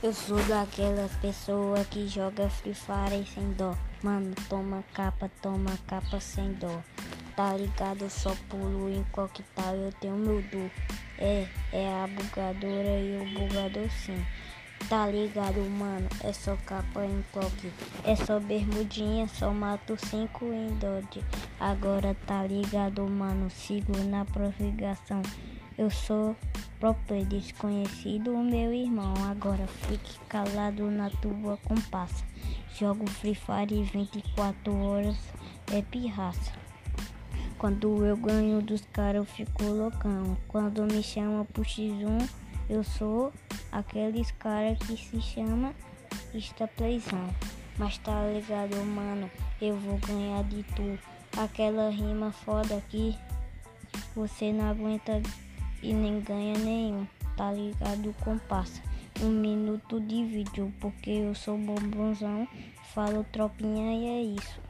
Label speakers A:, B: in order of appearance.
A: Eu sou daquelas pessoas que joga Free Fire sem dó. Mano, toma capa, toma capa sem dó. Tá ligado, eu só pulo em coquetal, eu tenho meu du. É, é a bugadora e o bugador sim. Tá ligado, mano? É só capa em coque. É só bermudinha, só mato cinco em dodge. Agora tá ligado, mano? Sigo na profigação. Eu sou próprio desconhecido, o meu irmão. Agora fique calado na tua compassa. Jogo Free Fire 24 horas, é pirraça. Quando eu ganho dos caras, eu fico loucão. Quando me chama pro X1, eu sou aqueles cara que se chama Insta Playzão. Mas tá ligado, mano? Eu vou ganhar de tu. Aquela rima foda aqui, você não aguenta e nem ganha nenhum, tá ligado? Compassa um minuto de vídeo, porque eu sou bombonzão, falo tropinha e é isso.